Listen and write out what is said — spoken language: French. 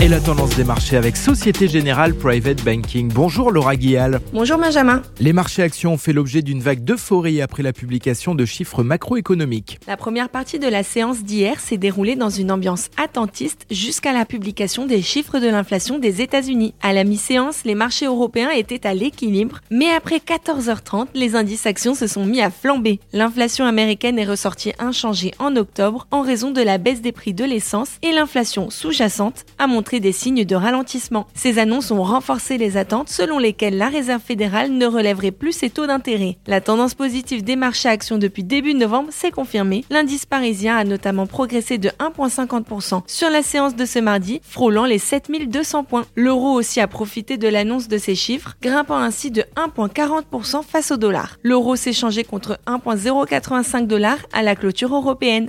Et la tendance des marchés avec Société Générale Private Banking. Bonjour Laura Guial. Bonjour Benjamin. Les marchés actions ont fait l'objet d'une vague d'euphorie après la publication de chiffres macroéconomiques. La première partie de la séance d'hier s'est déroulée dans une ambiance attentiste jusqu'à la publication des chiffres de l'inflation des États-Unis. À la mi-séance, les marchés européens étaient à l'équilibre, mais après 14h30, les indices actions se sont mis à flamber. L'inflation américaine est ressortie inchangée en octobre en raison de la baisse des prix de l'essence et l'inflation sous-jacente a des signes de ralentissement. Ces annonces ont renforcé les attentes selon lesquelles la Réserve fédérale ne relèverait plus ses taux d'intérêt. La tendance positive des marchés actions depuis début novembre s'est confirmée. L'indice parisien a notamment progressé de 1,50% sur la séance de ce mardi, frôlant les 7200 points. L'euro aussi a profité de l'annonce de ces chiffres, grimpant ainsi de 1,40% face au dollar. L'euro s'est changé contre 1,085 dollars à la clôture européenne.